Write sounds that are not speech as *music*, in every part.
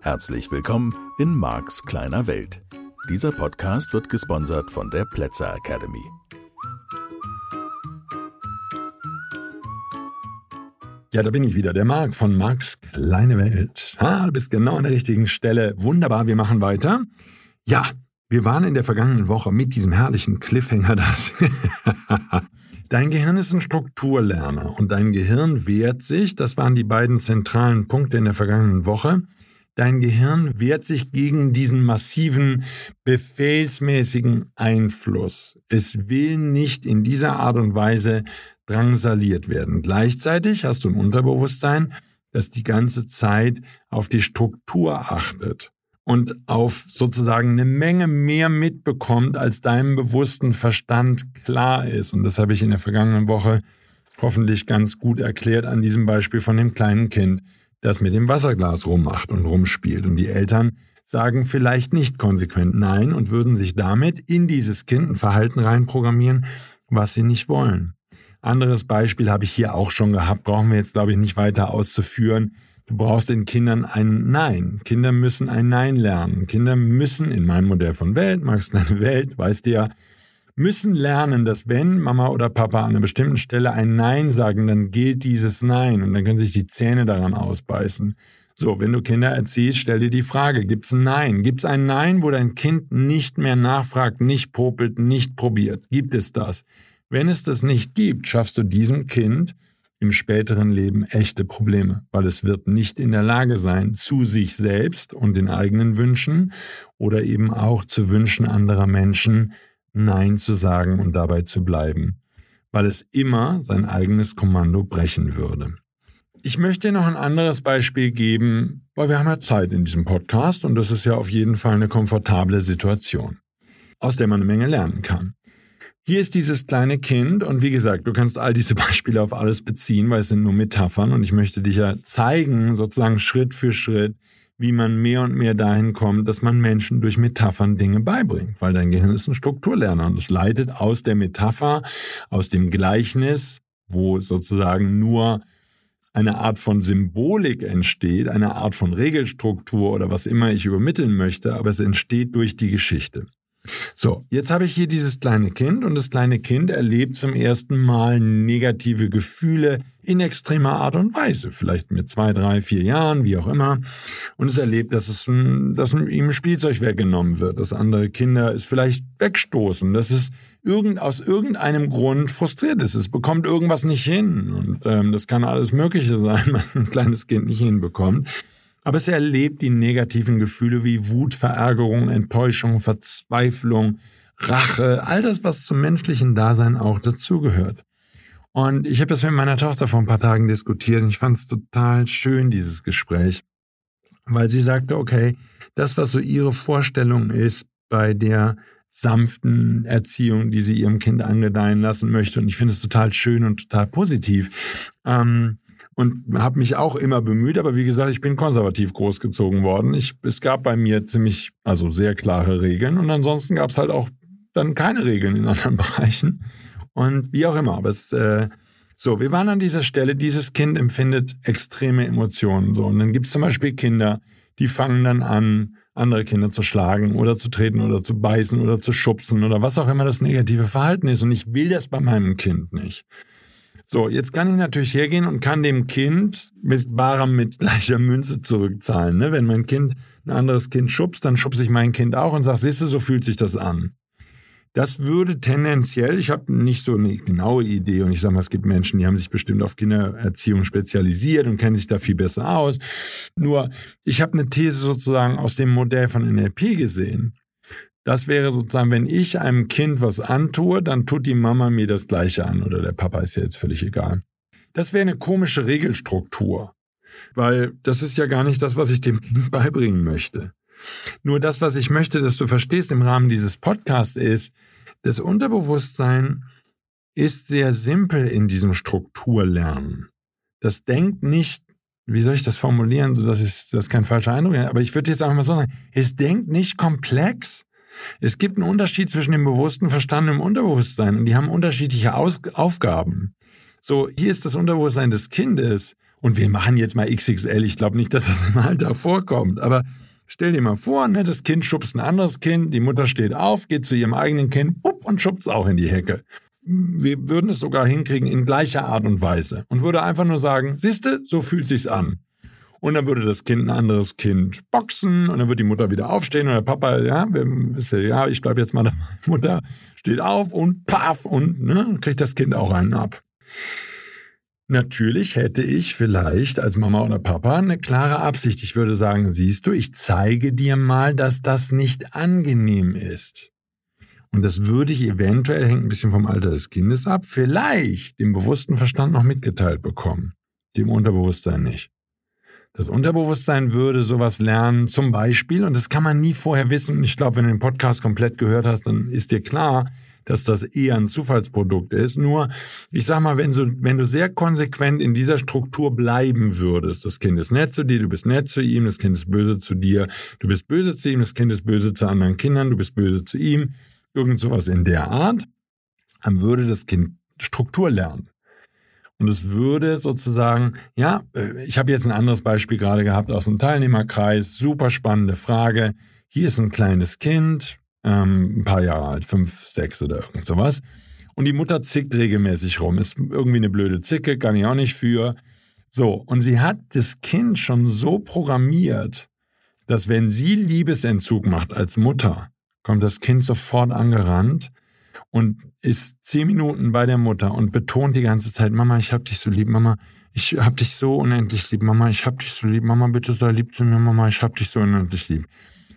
Herzlich willkommen in Marks kleiner Welt. Dieser Podcast wird gesponsert von der Plätzer Academy. Ja, da bin ich wieder, der Marc von Marks kleine Welt. Ah, du bist genau an der richtigen Stelle. Wunderbar, wir machen weiter. Ja, wir waren in der vergangenen Woche mit diesem herrlichen Cliffhanger. *laughs* Das dein Gehirn ist ein Strukturlerner und dein Gehirn wehrt sich, das waren die beiden zentralen Punkte in der vergangenen Woche, Dein Gehirn wehrt sich gegen diesen massiven, befehlsmäßigen Einfluss. Es will nicht in dieser Art und Weise drangsaliert werden. Gleichzeitig hast du ein Unterbewusstsein, das die ganze Zeit auf die Struktur achtet und auf sozusagen eine Menge mehr mitbekommt, als deinem bewussten Verstand klar ist. Und das habe ich in der vergangenen Woche hoffentlich ganz gut erklärt an diesem Beispiel von dem kleinen Kind das mit dem Wasserglas rummacht und rumspielt. Und die Eltern sagen vielleicht nicht konsequent Nein und würden sich damit in dieses Kind ein Verhalten reinprogrammieren, was sie nicht wollen. Anderes Beispiel habe ich hier auch schon gehabt, brauchen wir jetzt, glaube ich, nicht weiter auszuführen. Du brauchst den Kindern ein Nein. Kinder müssen ein Nein lernen. Kinder müssen in meinem Modell von Welt, magst *laughs* du deine Welt, weißt du ja, müssen lernen, dass wenn Mama oder Papa an einer bestimmten Stelle ein Nein sagen, dann gilt dieses Nein und dann können sich die Zähne daran ausbeißen. So, wenn du Kinder erziehst, stell dir die Frage, gibt es ein Nein? Gibt es ein Nein, wo dein Kind nicht mehr nachfragt, nicht popelt, nicht probiert? Gibt es das? Wenn es das nicht gibt, schaffst du diesem Kind im späteren Leben echte Probleme, weil es wird nicht in der Lage sein, zu sich selbst und den eigenen Wünschen oder eben auch zu Wünschen anderer Menschen Nein zu sagen und dabei zu bleiben, weil es immer sein eigenes Kommando brechen würde. Ich möchte noch ein anderes Beispiel geben, weil wir haben ja Zeit in diesem Podcast und das ist ja auf jeden Fall eine komfortable Situation, aus der man eine Menge lernen kann. Hier ist dieses kleine Kind und wie gesagt, du kannst all diese *laughs* Beispiele auf alles beziehen, weil es sind nur Metaphern und ich möchte dich ja zeigen, sozusagen Schritt für Schritt, wie man mehr und mehr dahin kommt, dass man Menschen durch Metaphern Dinge beibringt, weil dein Gehirn ist ein Strukturlerner und es leitet aus der Metapher, aus dem Gleichnis, wo sozusagen nur eine Art von Symbolik entsteht, eine Art von Regelstruktur oder was immer ich übermitteln möchte, aber es entsteht durch die Geschichte. So, jetzt habe ich hier dieses kleine Kind und das kleine Kind erlebt zum ersten Mal negative Gefühle in extremer Art und Weise, vielleicht mit zwei, drei, vier Jahren, wie auch immer. Und es erlebt, dass, es ein, dass ihm Spielzeug weggenommen wird, dass andere Kinder es vielleicht wegstoßen, dass es irgend, aus irgendeinem Grund frustriert ist. Es bekommt irgendwas nicht hin. Und ähm, das kann alles Mögliche sein, *laughs* was ein kleines Kind nicht hinbekommt. Aber es erlebt die negativen Gefühle wie Wut, Verärgerung, Enttäuschung, Verzweiflung, Rache, all das, was zum menschlichen Dasein auch dazugehört. Und ich habe das mit meiner Tochter vor ein paar Tagen diskutiert und ich fand es total schön, dieses Gespräch, weil sie sagte, okay, das, was so ihre Vorstellung ist bei der sanften Erziehung, die sie ihrem Kind angedeihen lassen möchte, und ich finde es total schön und total positiv, ähm, und habe mich auch immer bemüht, aber wie gesagt, ich bin konservativ großgezogen worden. Ich, es gab bei mir ziemlich, also sehr klare Regeln und ansonsten gab es halt auch dann keine Regeln in *laughs* anderen Bereichen. Und wie auch immer, aber es, äh, so, wir waren an dieser Stelle, dieses Kind empfindet extreme Emotionen. So, und dann gibt es zum Beispiel Kinder, die fangen dann an, andere Kinder zu schlagen oder zu treten oder zu beißen oder zu schubsen oder was auch immer das negative Verhalten ist. Und ich will das bei meinem Kind nicht. So, jetzt kann ich natürlich hergehen und kann dem Kind mit barem mit *laughs* gleicher Münze zurückzahlen. Ne? Wenn mein Kind ein anderes Kind schubst, dann schubse ich mein Kind auch und sage, siehst du, so fühlt sich das an. Das würde tendenziell, ich habe nicht so eine genaue Idee und ich sage mal, es gibt Menschen, die haben sich bestimmt auf Kindererziehung spezialisiert und kennen sich da viel besser aus. Nur, ich habe eine These sozusagen aus dem Modell von NLP gesehen. Das wäre sozusagen, wenn ich einem Kind was antue, dann tut die Mama mir das Gleiche an oder der Papa ist ja jetzt völlig egal. Das wäre eine komische Regelstruktur, weil das ist ja gar nicht das, was ich dem Kind *laughs* beibringen möchte. Nur das, was ich möchte, dass du verstehst im Rahmen dieses Podcasts ist, das Unterbewusstsein ist sehr simpel in diesem Strukturlernen. Das denkt nicht, wie soll ich das formulieren, sodass ich das kein falscher Eindruck ist, aber ich würde jetzt einfach mal so sagen, es denkt nicht komplex, Es gibt einen Unterschied zwischen dem bewussten Verstand und dem Unterbewusstsein und die haben unterschiedliche Aus Aufgaben. So, hier ist das Unterbewusstsein des Kindes und wir machen jetzt mal XXL. Ich glaube nicht, dass das im Alltag vorkommt, aber stell dir mal vor, ne, das Kind schubst ein anderes Kind, die Mutter steht auf, geht zu ihrem eigenen Kind bupp, und schubst auch in die Hecke. Wir würden es sogar hinkriegen in gleicher Art und Weise und würde einfach nur sagen, siehste, so fühlt sich's an. Und dann würde das Kind ein anderes Kind boxen und dann wird die Mutter wieder aufstehen und der Papa, ja, ja, ich bleibe jetzt mal dabei. *laughs* Mutter steht auf und paff und ne, kriegt das Kind auch einen ab. Natürlich hätte ich vielleicht als Mama oder Papa eine klare Absicht. Ich würde sagen, siehst du, ich zeige dir mal, dass das nicht angenehm ist. Und das würde ich eventuell, hängt ein bisschen vom Alter des Kindes ab, vielleicht dem bewussten Verstand noch mitgeteilt bekommen, dem Unterbewusstsein nicht. Das Unterbewusstsein würde sowas lernen, zum Beispiel, und das kann man nie vorher wissen. Und ich glaube, wenn du den Podcast komplett gehört hast, dann ist dir klar, dass das eher ein Zufallsprodukt ist. Nur, ich sag mal, wenn du, wenn du sehr konsequent in dieser Struktur bleiben würdest, das Kind ist nett zu dir, du bist nett zu ihm, das Kind ist böse zu dir, du bist böse zu ihm, das Kind ist böse zu anderen Kindern, du bist böse zu ihm, irgend sowas in der Art, dann würde das Kind Struktur lernen. Und es würde sozusagen, ja, äh, ich habe jetzt ein anderes Beispiel gerade gehabt aus dem Teilnehmerkreis, super spannende Frage. Hier ist ein kleines Kind, ähm, ein paar Jahre alt, fünf, sechs oder irgend sowas. Und die Mutter zickt regelmäßig rum. Ist irgendwie eine blöde Zicke, kann ich auch nicht für. So, und sie hat das Kind schon so programmiert, dass wenn sie Liebesentzug macht als Mutter, kommt das Kind sofort angerannt und ist zehn Minuten bei der Mutter und betont die ganze Zeit, Mama, ich hab dich so lieb, Mama, ich hab dich so unendlich lieb, Mama, ich hab dich so lieb, Mama, bitte sei lieb zu mir, Mama, ich hab dich so unendlich lieb.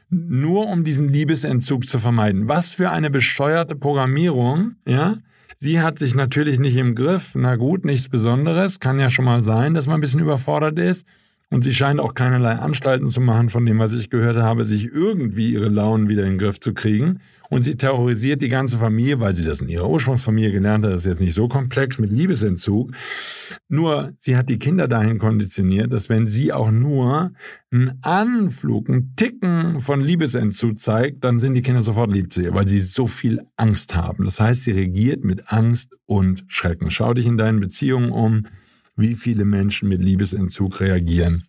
Nur um diesen Liebesentzug zu vermeiden. Was für eine besteuerte Programmierung, ja? Sie hat sich natürlich nicht im Griff. Na gut, nichts Besonderes. Kann ja schon mal sein, dass man ein bisschen überfordert ist. Und sie scheint auch keinerlei Anstalten zu machen, von dem, was ich gehört habe, sich irgendwie ihre Launen wieder in den Griff zu kriegen. Und sie terrorisiert die ganze Familie, weil sie das in ihrer Ursprungsfamilie gelernt hat. Das ist jetzt nicht so komplex mit Liebesentzug. Nur, sie hat die Kinder dahin konditioniert, dass wenn sie auch nur einen Anflug, einen Ticken von Liebesentzug zeigt, dann sind die Kinder sofort lieb zu ihr, weil sie so viel Angst haben. Das heißt, sie regiert mit Angst und Schrecken. Schau dich in deinen Beziehungen um wie viele Menschen mit Liebesentzug reagieren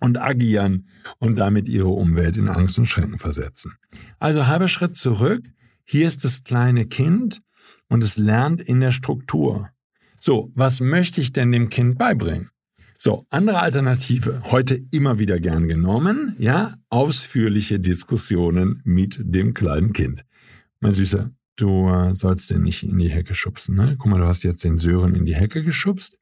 und agieren und damit ihre Umwelt in Angst und Schrecken versetzen. Also halber Schritt zurück. Hier ist das kleine Kind und es lernt in der Struktur. So, was möchte ich denn dem Kind beibringen? So, andere Alternative, heute immer wieder gern genommen, ja, ausführliche Diskussionen mit dem kleinen Kind. Mein Süßer, du äh, sollst den nicht in die Hecke schubsen. Ne? Guck mal, du hast jetzt den Sören in die Hecke geschubst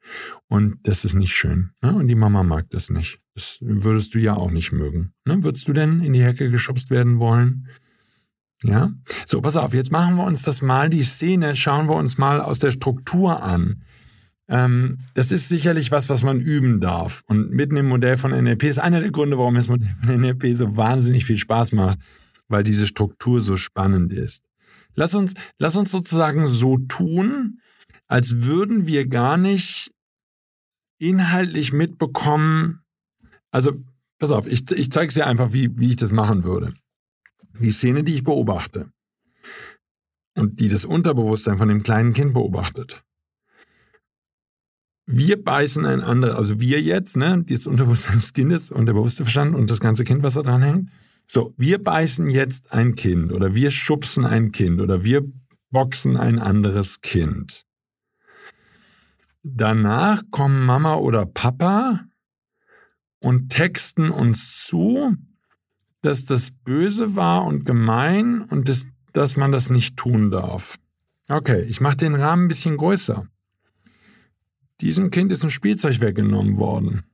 und das ist nicht schön. Ne? Und die Mama mag das nicht. Das würdest du ja auch nicht mögen. Ne? Würdest du denn in die Hecke geschubst werden wollen? Ja? So, pass auf, jetzt machen wir uns das mal, die Szene, schauen wir uns mal aus der Struktur an. Ähm, das ist sicherlich was, was man üben darf. Und mitten im Modell von NLP ist einer der Gründe, warum das Modell von NLP so wahnsinnig viel Spaß macht, weil diese Struktur so spannend ist. Lass uns, lass uns sozusagen so tun, als würden wir gar nicht inhaltlich mitbekommen. Also, pass auf, ich, ich zeige es dir einfach, wie, wie ich das machen würde. Die Szene, die ich beobachte und die das Unterbewusstsein von dem kleinen Kind beobachtet. Wir beißen ein anderes, also wir jetzt, ne, das Unterbewusstsein des Kindes und der bewusste Verstand und das ganze Kind, was da dran hängt, so, wir beißen jetzt ein Kind oder wir schubsen ein Kind oder wir boxen ein anderes Kind. Danach kommen Mama oder Papa und texten uns zu, dass das böse war und gemein und das, dass man das nicht tun darf. Okay, ich mache den Rahmen ein bisschen größer. Diesem Kind ist ein Spielzeug weggenommen worden.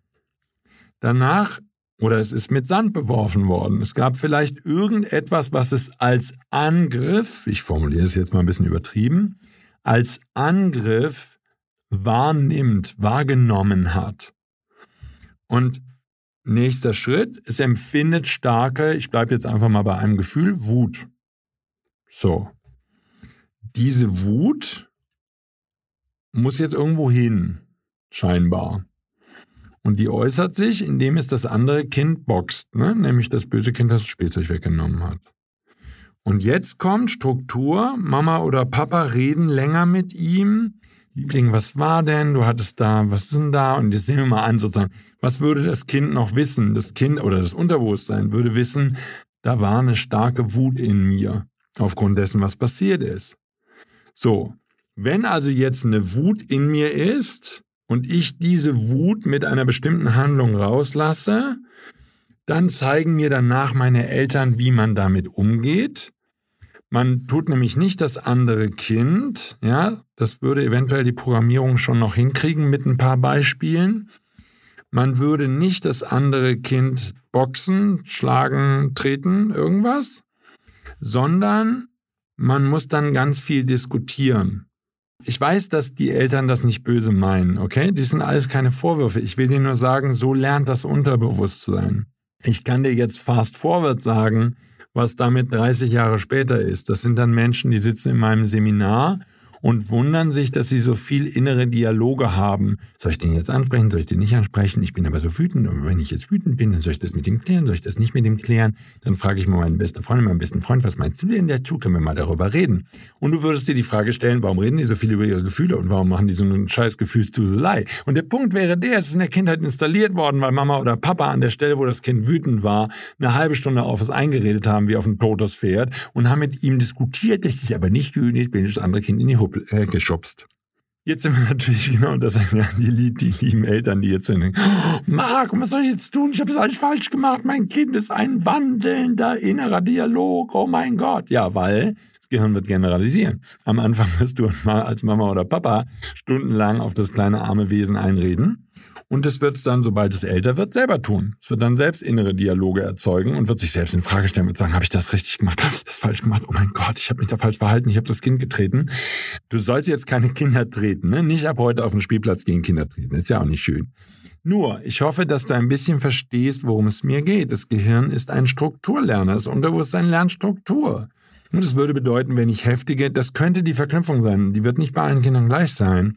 Danach oder es ist mit Sand beworfen worden. Es gab vielleicht irgendetwas, was es als Angriff, ich formuliere es jetzt mal ein bisschen übertrieben, als Angriff wahrnimmt, wahrgenommen hat. Und nächster Schritt, es empfindet starke, ich bleibe jetzt einfach mal bei einem Gefühl, Wut. So. Diese Wut muss jetzt irgendwo hin, scheinbar. Und die äußert sich, indem es das andere Kind boxt, ne? nämlich das böse Kind, das, Spielzeug weggenommen hat. Und jetzt kommt Struktur. Mama oder Papa reden länger mit ihm. Liebling, was war denn? Du hattest da, was ist denn da? Und jetzt sehen wir mal an, sozusagen, was würde das Kind noch wissen? Das Kind oder das Unterbewusstsein würde wissen, da war eine starke Wut in mir, aufgrund dessen, was passiert ist. So, wenn also jetzt eine Wut in mir ist und ich diese Wut mit einer bestimmten Handlung rauslasse, dann zeigen mir danach meine Eltern, wie man damit umgeht. Man tut nämlich nicht das andere Kind, ja, das würde eventuell die Programmierung schon noch hinkriegen mit ein paar Beispielen. Man würde nicht das andere Kind boxen, schlagen, treten, irgendwas, sondern man muss dann ganz viel diskutieren. Ich weiß, dass die Eltern das nicht böse meinen, okay? Die sind alles keine Vorwürfe. Ich will dir nur sagen, so lernt das Unterbewusstsein. Ich kann dir jetzt fast forward sagen, was damit 30 Jahre später ist. Das sind dann Menschen, die sitzen in meinem Seminar und wundern sich, dass sie so viel innere Dialoge haben. Soll ich den jetzt ansprechen? Soll ich den nicht ansprechen? Ich bin aber so wütend. Und wenn ich jetzt wütend bin, dann soll ich das mit ihm klären? Soll ich das nicht mit ihm klären? Dann frage ich mal meine beste Freundin, meinen besten Freund, was meinst du denn dazu? Können wir mal darüber reden? Und du würdest dir die Frage stellen, warum reden die so viel über ihre Gefühle und warum machen die so einen scheiß Gefühlsduselei? Und der Punkt wäre der, es ist in der Kindheit installiert worden, weil Mama oder Papa an der Stelle, wo das Kind wütend war, eine halbe Stunde auf es eingeredet haben, wie auf ein totes Pferd und haben mit ihm diskutiert, das ist aber nicht ich bin das andere Kind in die Huppe äh, geschubst. Jetzt sind wir natürlich *laughs* genau das die, die lieben Eltern, die jetzt so denken, oh, Marc, was soll ich jetzt tun? Ich habe das alles falsch gemacht. Mein Kind ist ein wandelnder innerer Dialog. Oh mein Gott. Ja, weil das Gehirn wird generalisieren. Am Anfang wirst du als Mama oder Papa stundenlang auf das kleine arme Wesen einreden. Und es wird es dann, sobald es älter wird, selber tun. Es wird dann selbst innere Dialoge erzeugen und wird sich selbst in Frage stellen und sagen, habe ich das richtig gemacht? Habe ich das falsch gemacht? Oh mein Gott, ich habe mich da falsch verhalten, ich habe das Kind getreten. Du sollst jetzt keine Kinder treten, ne? Nicht ab heute auf dem Spielplatz gegen Kinder treten. Ist ja auch nicht schön. Nur, ich hoffe, dass du ein bisschen verstehst, worum es mir geht. Das Gehirn ist ein Strukturlerner. Das Unterbewusstsein lernt Struktur. Und das würde bedeuten, wenn ich heftige, das könnte die Verknüpfung sein. Die wird nicht bei allen Kindern gleich sein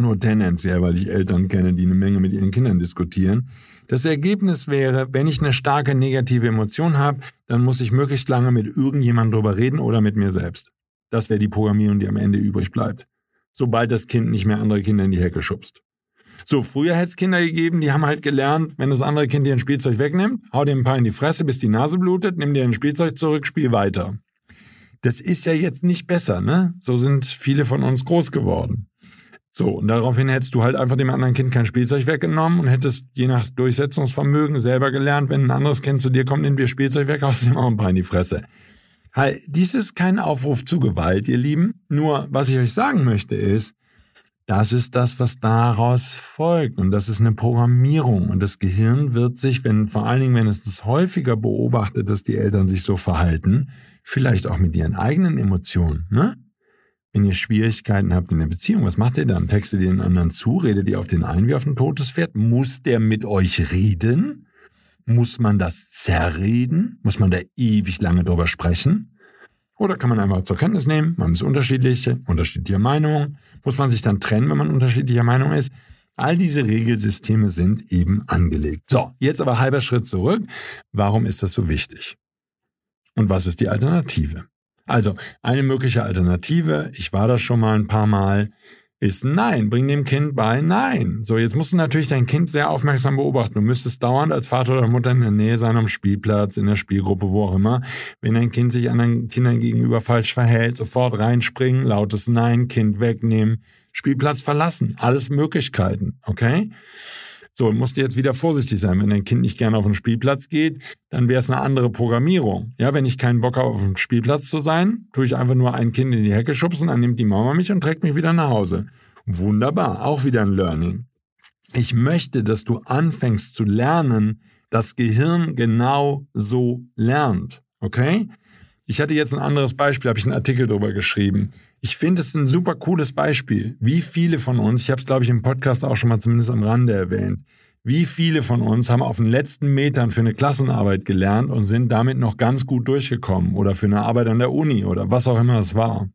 nur tendenziell, weil ich Eltern kenne, die eine Menge mit ihren Kindern diskutieren. Das Ergebnis wäre, wenn ich eine starke negative Emotion habe, dann muss ich möglichst lange mit irgendjemandem drüber reden oder mit mir selbst. Das wäre die Programmierung, die am Ende übrig bleibt. Sobald das Kind nicht mehr andere Kinder in die Hecke schubst. So, früher hätte es Kinder gegeben, die haben halt gelernt, wenn das andere Kind dir ein Spielzeug wegnimmt, hau dir ein paar in die Fresse, bis die Nase blutet, nimm dir ein Spielzeug zurück, spiel weiter. Das ist ja jetzt nicht besser, ne? So sind viele von uns groß geworden. So, und daraufhin hättest du halt einfach dem anderen Kind kein Spielzeug weggenommen und hättest je nach Durchsetzungsvermögen selber gelernt, wenn ein anderes Kind zu dir kommt, nimm dir Spielzeug weg, *laughs* du ihm auch ein paar in die Fresse. Halt, dies ist kein Aufruf zu Gewalt, ihr Lieben. Nur, was ich euch sagen möchte, ist, das ist das, was daraus folgt. Und das ist eine Programmierung. Und das Gehirn wird sich, wenn, vor allen Dingen, wenn es das häufiger beobachtet, dass die Eltern sich so verhalten, vielleicht auch mit ihren eigenen Emotionen, ne? Wenn ihr Schwierigkeiten habt in der Beziehung, was macht ihr dann? Textet ihr den anderen zu? Redet ihr auf den ein wie auf ein totes Pferd? Muss der mit euch reden? Muss man das zerreden? Muss man da ewig lange drüber sprechen? Oder kann man einfach zur Kenntnis nehmen, man ist unterschiedlich, unterschiedlicher Meinung. Muss man sich dann trennen, wenn man unterschiedlicher Meinung ist? All diese Regelsysteme sind eben angelegt. So, jetzt aber halber Schritt zurück. Warum ist das so wichtig? Und was ist die Alternative? Also eine mögliche Alternative, ich war das schon mal ein paar Mal, ist nein. Bring dem Kind bei nein. So, jetzt musst du natürlich dein Kind sehr aufmerksam beobachten. Du müsstest dauernd als Vater oder Mutter in der Nähe sein am Spielplatz, in der Spielgruppe, wo auch immer. Wenn dein Kind sich anderen Kindern gegenüber falsch verhält, sofort reinspringen, lautes Nein, Kind wegnehmen, Spielplatz verlassen. Alles Möglichkeiten, okay? So, musst du jetzt wieder vorsichtig sein. Wenn dein Kind nicht gerne auf den Spielplatz geht, dann wäre es eine andere Programmierung. Ja, wenn ich keinen Bock habe, auf dem Spielplatz zu sein, tue ich einfach nur ein Kind in die Hecke schubsen, dann nimmt die Mama mich und trägt mich wieder nach Hause. Wunderbar, auch wieder ein Learning. Ich möchte, dass du anfängst zu lernen, das Gehirn genau so lernt. Okay? Ich hatte jetzt ein anderes Beispiel, habe ich einen Artikel darüber geschrieben. Ich finde es ein super cooles Beispiel. Wie viele von uns, ich habe es glaube ich im Podcast auch schon mal zumindest am Rande erwähnt, wie viele von uns haben auf den letzten Metern für eine Klassenarbeit gelernt und sind damit noch ganz gut durchgekommen oder für eine Arbeit an der Uni oder was auch immer es war.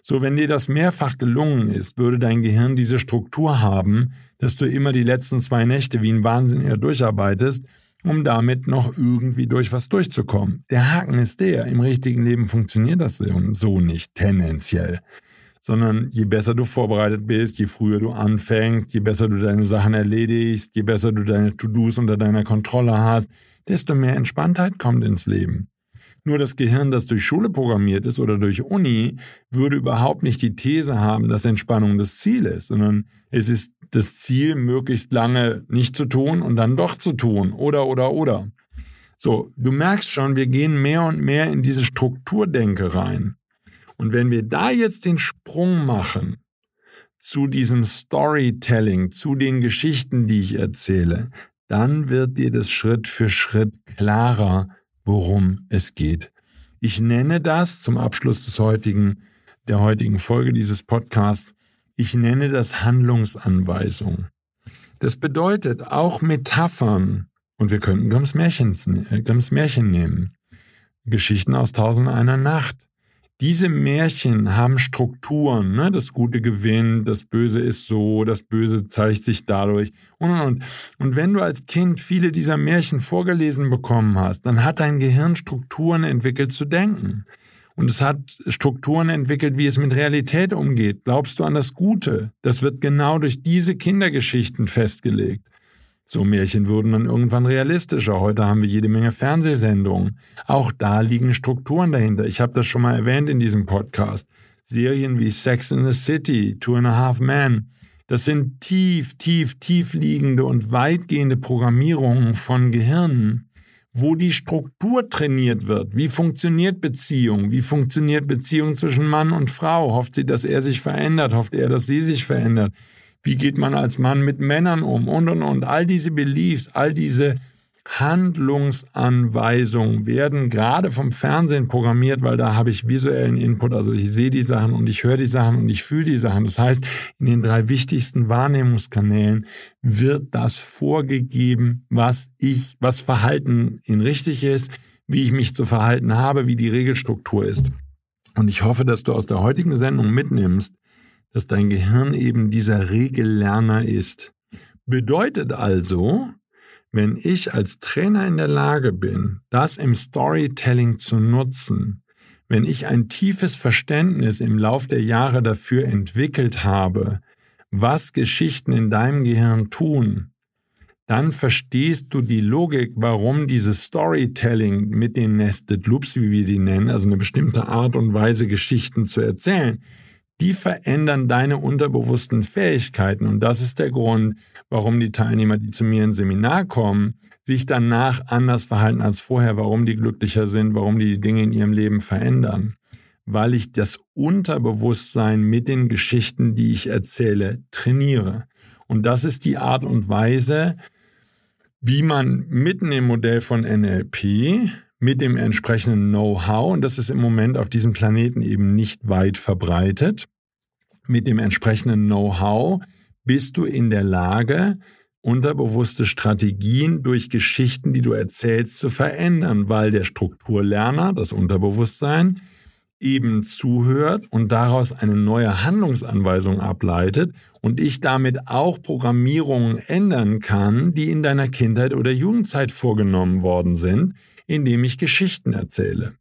So, wenn dir das mehrfach gelungen ist, würde dein Gehirn diese Struktur haben, dass du immer die letzten zwei Nächte wie ein Wahnsinniger durcharbeitest um damit noch irgendwie durch was durchzukommen. Der Haken ist der, im richtigen Leben funktioniert das so nicht, tendenziell. Sondern je besser du vorbereitet bist, je früher du anfängst, je besser du deine Sachen erledigst, je besser du deine To-Dos unter deiner Kontrolle hast, desto mehr Entspanntheit kommt ins Leben. Nur das Gehirn, das durch Schule programmiert ist oder durch Uni, würde überhaupt nicht die These haben, dass Entspannung das Ziel ist, sondern es ist das Ziel, möglichst lange nicht zu tun und dann doch zu tun. Oder, oder, oder. So, du merkst schon, wir gehen mehr und mehr in diese Strukturdenke rein. Und wenn wir da jetzt den Sprung machen zu diesem Storytelling, zu den Geschichten, die ich erzähle, dann wird dir das Schritt für Schritt klarer, worum es geht. Ich nenne das zum Abschluss des heutigen, der heutigen Folge dieses Podcasts, ich nenne das Handlungsanweisung. Das bedeutet auch Metaphern, und wir könnten Grimms, Märchens, äh, Grimms Märchen nehmen, Geschichten aus Tausend einer Nacht. Diese Märchen haben Strukturen, ne? das Gute gewinnt, das Böse ist so, das Böse zeigt sich dadurch und, und, und. Und wenn du als Kind viele dieser Märchen vorgelesen bekommen hast, dann hat dein Gehirn Strukturen entwickelt zu denken. Und es hat Strukturen entwickelt, wie es mit Realität umgeht. Glaubst du an das Gute? Das wird genau durch diese Kindergeschichten festgelegt. So Märchen wurden dann irgendwann realistischer. Heute haben wir jede Menge Fernsehsendungen. Auch da liegen Strukturen dahinter. Ich habe das schon mal erwähnt in diesem Podcast. Serien wie Sex in the City, Two and a Half Men. Das sind tief, tief, tief liegende und weitgehende Programmierungen von Gehirnen, wo die Struktur trainiert wird. Wie funktioniert Beziehung? Wie funktioniert Beziehung zwischen Mann und Frau? Hofft sie, dass er sich verändert? Hofft er, dass sie sich verändert? Wie geht man als Mann mit Männern um? Und, und, und. All diese Beliefs, all diese Handlungsanweisungen werden gerade vom Fernsehen programmiert, weil da habe ich visuellen Input, also ich sehe die Sachen und ich höre die Sachen und ich fühle die Sachen. Das heißt, in den drei wichtigsten Wahrnehmungskanälen wird das vorgegeben, was ich, was Verhalten in richtig ist, wie ich mich zu verhalten habe, wie die Regelstruktur ist. Und ich hoffe, dass du aus der heutigen Sendung mitnimmst, dass dein Gehirn eben dieser Regellerner ist. Bedeutet also, wenn ich als Trainer in der Lage bin, das im Storytelling zu nutzen, wenn ich ein tiefes Verständnis im Lauf der Jahre dafür entwickelt habe, was Geschichten in deinem Gehirn tun, dann verstehst du die Logik, warum dieses Storytelling mit den Nested Loops, wie wir die nennen, also eine bestimmte Art und Weise Geschichten zu erzählen, die verändern deine unterbewussten Fähigkeiten. Und das ist der Grund, warum die Teilnehmer, die zu mir ins Seminar kommen, sich danach anders verhalten als vorher, warum die glücklicher sind, warum die Dinge in ihrem Leben verändern. Weil ich das Unterbewusstsein mit den Geschichten, die ich erzähle, trainiere. Und das ist die Art und Weise, wie man mitten im Modell von NLP mit dem entsprechenden Know-how, und das ist im Moment auf diesem Planeten eben nicht weit verbreitet, mit dem entsprechenden Know-how bist du in der Lage, unterbewusste Strategien durch Geschichten, die du erzählst, zu verändern, weil der Strukturlerner, das Unterbewusstsein, eben zuhört und daraus eine neue Handlungsanweisung ableitet und ich damit auch Programmierungen ändern kann, die in deiner Kindheit oder Jugendzeit vorgenommen worden sind, indem ich Geschichten erzähle.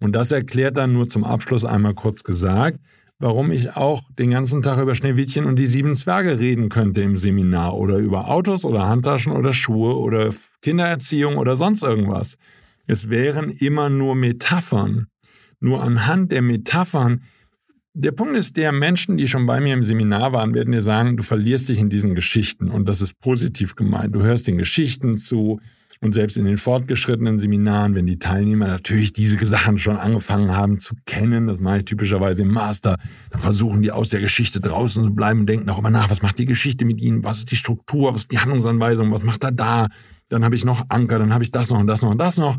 Und das erklärt dann nur zum Abschluss einmal kurz gesagt, warum ich auch den ganzen Tag über Schneewittchen und die sieben Zwerge reden könnte im Seminar oder über Autos oder Handtaschen oder Schuhe oder Kindererziehung oder sonst irgendwas. Es wären immer nur Metaphern. Nur anhand der Metaphern der Punkt ist, der Menschen, die schon bei mir im Seminar waren, werden dir sagen, du verlierst dich in diesen Geschichten und das ist positiv gemeint. Du hörst den Geschichten zu, und selbst in den fortgeschrittenen Seminaren, wenn die Teilnehmer natürlich diese Sachen schon angefangen haben zu kennen, das mache ich typischerweise im Master, dann versuchen die aus der Geschichte draußen zu bleiben und denken immer nach, was macht die Geschichte mit ihnen, was ist die Struktur, was ist die Handlungsanweisung, was macht er da, dann habe ich noch Anker, dann habe ich das noch und das noch und das noch.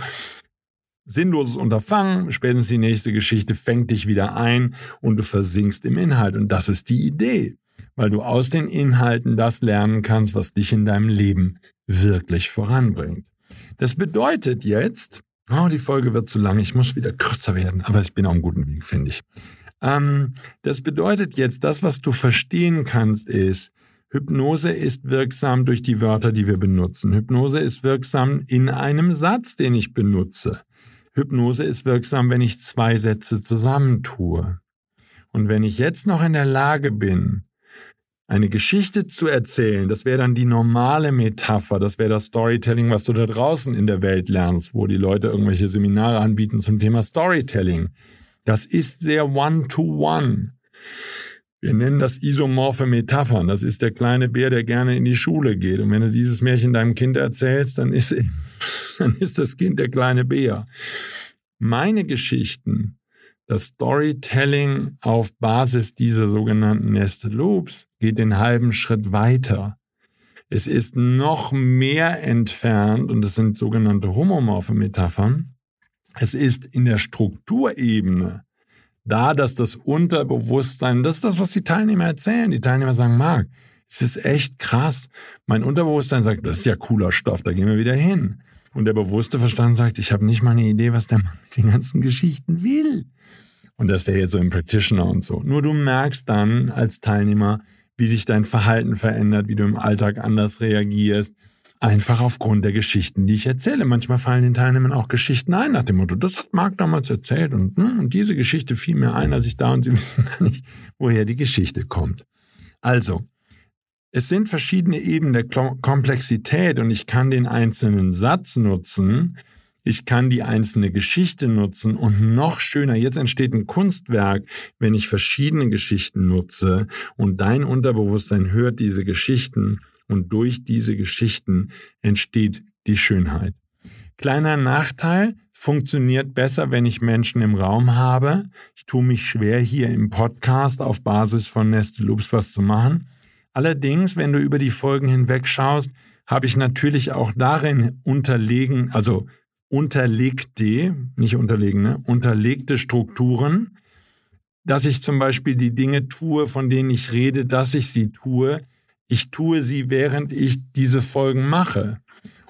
Sinnloses Unterfangen, spätestens die nächste Geschichte fängt dich wieder ein und du versinkst im Inhalt. Und das ist die Idee, weil du aus den Inhalten das lernen kannst, was dich in deinem Leben wirklich voranbringt. Das bedeutet jetzt, oh, die Folge wird zu lang, ich muss wieder kürzer werden, aber ich bin auf einem guten Weg, finde ich. Ähm, das bedeutet jetzt, das, was du verstehen kannst, ist, Hypnose ist wirksam durch die Wörter, die wir benutzen. Hypnose ist wirksam in einem Satz, den ich benutze. Hypnose ist wirksam, wenn ich zwei Sätze zusammentue. Und wenn ich jetzt noch in der Lage bin, eine Geschichte zu erzählen, das wäre dann die normale Metapher, das wäre das Storytelling, was du da draußen in der Welt lernst, wo die Leute irgendwelche Seminare anbieten zum Thema Storytelling. Das ist sehr one-to-one. -one. Wir nennen das isomorphe Metaphern. Das ist der kleine Bär, der gerne in die Schule geht. Und wenn du dieses Märchen deinem Kind erzählst, dann ist, *laughs* dann ist das Kind der kleine Bär. Meine Geschichten das Storytelling auf Basis dieser sogenannten Nested Loops geht den halben Schritt weiter. Es ist noch mehr entfernt, und das sind sogenannte homomorphe Metaphern. Es ist in der Strukturebene da, dass das Unterbewusstsein, das ist das, was die Teilnehmer erzählen. Die Teilnehmer sagen, Marc, es ist echt krass. Mein Unterbewusstsein sagt, das ist ja cooler Stoff, da gehen wir wieder hin. Und der bewusste Verstand sagt, ich habe nicht mal eine Idee, was der Mann mit den ganzen Geschichten will. Und das wäre jetzt so im Practitioner und so. Nur du merkst dann als Teilnehmer, wie sich dein Verhalten verändert, wie du im Alltag anders reagierst. Einfach aufgrund der Geschichten, die ich erzähle. Manchmal fallen den Teilnehmern auch Geschichten ein nach dem Motto, das hat Marc damals erzählt und, hm, und diese Geschichte fiel mir ein, als ich da und sie *laughs* wissen gar nicht, woher die Geschichte kommt. Also, es sind verschiedene Ebenen der Komplexität und ich kann den einzelnen Satz nutzen, ich kann die einzelne Geschichte nutzen und noch schöner, jetzt entsteht ein Kunstwerk, wenn ich verschiedene Geschichten nutze und dein Unterbewusstsein hört diese Geschichten und durch diese Geschichten entsteht die Schönheit. Kleiner Nachteil, funktioniert besser, wenn ich Menschen im Raum habe. Ich tue mich schwer, hier im Podcast auf Basis von Neste Loops was zu machen. Allerdings, wenn du über die Folgen hinweg schaust, habe ich natürlich auch darin unterlegen, also unterlegte, nicht unterlegene, unterlegte Strukturen, dass ich zum Beispiel die Dinge tue, von denen ich rede, dass ich sie tue. Ich tue sie, während ich diese Folgen mache.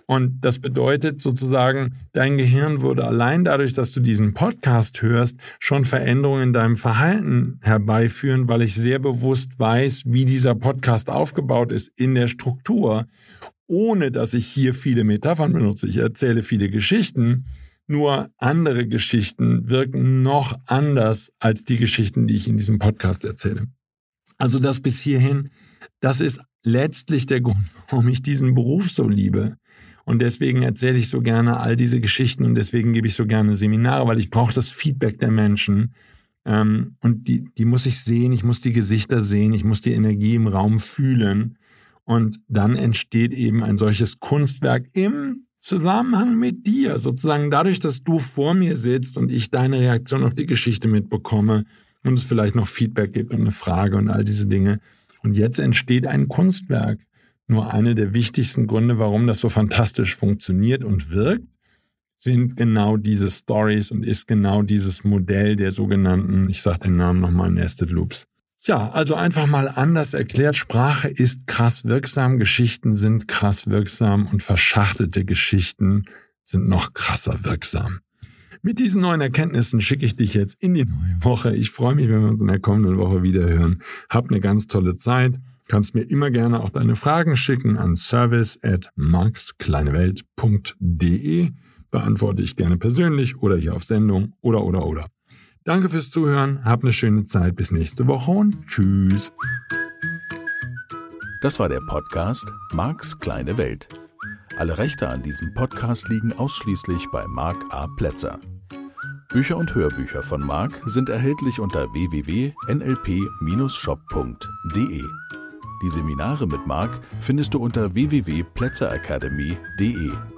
Und das bedeutet sozusagen, dein Gehirn würde allein dadurch, dass du diesen Podcast hörst, schon Veränderungen in deinem Verhalten herbeiführen, weil ich sehr bewusst weiß, wie dieser Podcast aufgebaut ist in der Struktur ohne dass ich hier viele Metaphern benutze. Ich erzähle viele Geschichten, nur andere Geschichten wirken noch anders als die Geschichten, die ich in diesem Podcast erzähle. Also das bis hierhin, das ist letztlich der Grund, warum ich diesen Beruf so liebe. Und deswegen erzähle ich so gerne all diese Geschichten und deswegen gebe ich so gerne Seminare, weil ich brauche das Feedback der Menschen. Ähm, und die, die muss ich sehen, ich muss die Gesichter sehen, ich muss die Energie im Raum fühlen. Und dann entsteht eben ein solches Kunstwerk im Zusammenhang mit dir, sozusagen dadurch, dass du vor mir sitzt und ich deine Reaktion auf die Geschichte mitbekomme und es vielleicht noch Feedback gibt und eine Frage und all diese Dinge. Und jetzt entsteht ein Kunstwerk. Nur eine der wichtigsten Gründe, warum das so fantastisch funktioniert und wirkt, sind genau diese Stories und ist genau dieses Modell der sogenannten, ich sage den Namen nochmal, Nested Loops. Ja, also einfach mal anders erklärt, Sprache ist krass wirksam, Geschichten sind krass wirksam und verschachtelte Geschichten sind noch krasser wirksam. Mit diesen neuen Erkenntnissen schicke ich dich jetzt in die neue Woche. Ich freue mich, wenn wir uns in der kommenden Woche wieder hören. Hab eine ganz tolle Zeit. Kannst mir immer gerne auch deine Fragen schicken an service at maxkleinewelt.de. Beantworte ich gerne persönlich oder hier auf Sendung oder oder oder. Danke fürs Zuhören, hab eine schöne Zeit, bis nächste Woche und tschüss. Das war der Podcast Marks kleine Welt. Alle Rechte an diesem Podcast liegen ausschließlich bei Mark A. Plätzer. Bücher und Hörbücher von Mark sind erhältlich unter www.nlp-shop.de. Die Seminare mit Mark findest du unter www.plätzeracademy.de.